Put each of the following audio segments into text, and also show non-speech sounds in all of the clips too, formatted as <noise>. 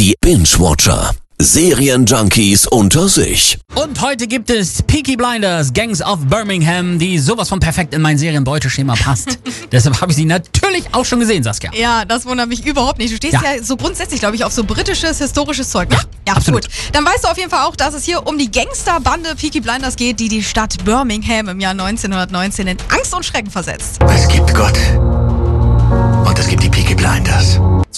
Die Binge-Watcher. Serienjunkies unter sich. Und heute gibt es Peaky Blinders, Gangs of Birmingham, die sowas von perfekt in mein Serienbeuteschema passt. <laughs> Deshalb habe ich sie natürlich auch schon gesehen, Saskia. Ja, das wundert mich überhaupt nicht. Du stehst Ja. ja, so grundsätzlich, glaube ich, auf so britisches, historisches Zeug. Ne? Ja, absolut. gut. Dann weißt du auf jeden Fall auch, dass es hier um die Gangsterbande Peaky Blinders geht, die die Stadt Birmingham im Jahr 1919 in Angst und Schrecken versetzt. Es gibt Gott.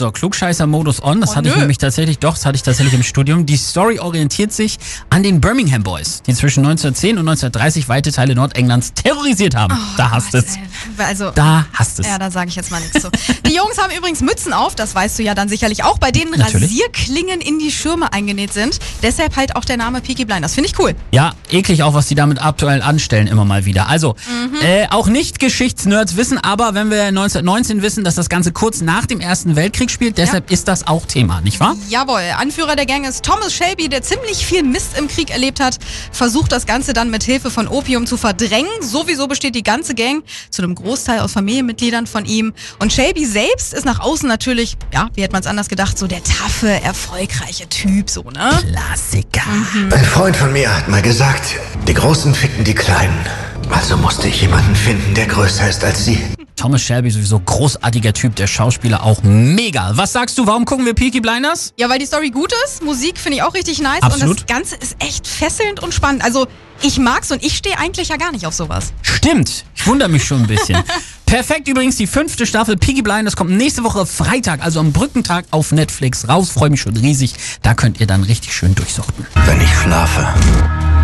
So, Klugscheißer-Modus on, das Oh, hatte ich nö. nämlich tatsächlich, doch, das hatte ich tatsächlich im Studium. Die Story orientiert sich an den Birmingham Boys, die zwischen 1910 und 1930 weite Teile Nordenglands terrorisiert haben. da hast es. Äh, Also, Da hast es. Ja, da sage ich jetzt mal nichts zu. Die Jungs haben übrigens Mützen auf, das weißt du ja dann sicherlich auch, bei denen Natürlich. Rasierklingen in die Schirme eingenäht sind. Deshalb halt auch der Name Peaky Blinders. Finde ich cool. Ja, eklig auch, was die damit aktuell anstellen, immer mal wieder. Also, äh, auch nicht Geschichtsnerds wissen, aber wenn wir 1919 wissen, dass das Ganze kurz nach dem Ersten Weltkrieg spielt, deshalb ist das auch Thema, nicht wahr? Jawohl, Anführer der Gang ist Thomas Shelby, der ziemlich viel Mist im Krieg erlebt hat, versucht das Ganze dann mit Hilfe von Opium zu verdrängen. Sowieso besteht die ganze Gang zu einem Großteil aus Familienmitgliedern von ihm. Und Shelby selbst ist nach außen natürlich, ja, wie hätte man es anders gedacht, so der taffe, erfolgreiche Typ, so, ne? Klassiker. Ein Freund von mir hat mal gesagt, die Großen ficken die Kleinen. Also musste ich jemanden finden, der größer ist als sie. Thomas Shelby sowieso großartiger Typ, der Schauspieler auch mega. Was sagst du, warum gucken wir Peaky Blinders? Ja, weil die Story gut ist. Musik finde ich auch richtig nice. Absolut. Und das Ganze ist echt fesselnd und spannend. Also, ich mag's und ich stehe eigentlich ja gar nicht auf sowas. Stimmt, ich wundere mich schon ein bisschen. <laughs> Perfekt übrigens, die fünfte Staffel Peaky Blinders kommt nächste Woche Freitag, also am Brückentag auf Netflix raus. Freue mich schon riesig. Da könnt ihr dann richtig schön durchsuchten. Wenn ich schlafe,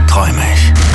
träume ich.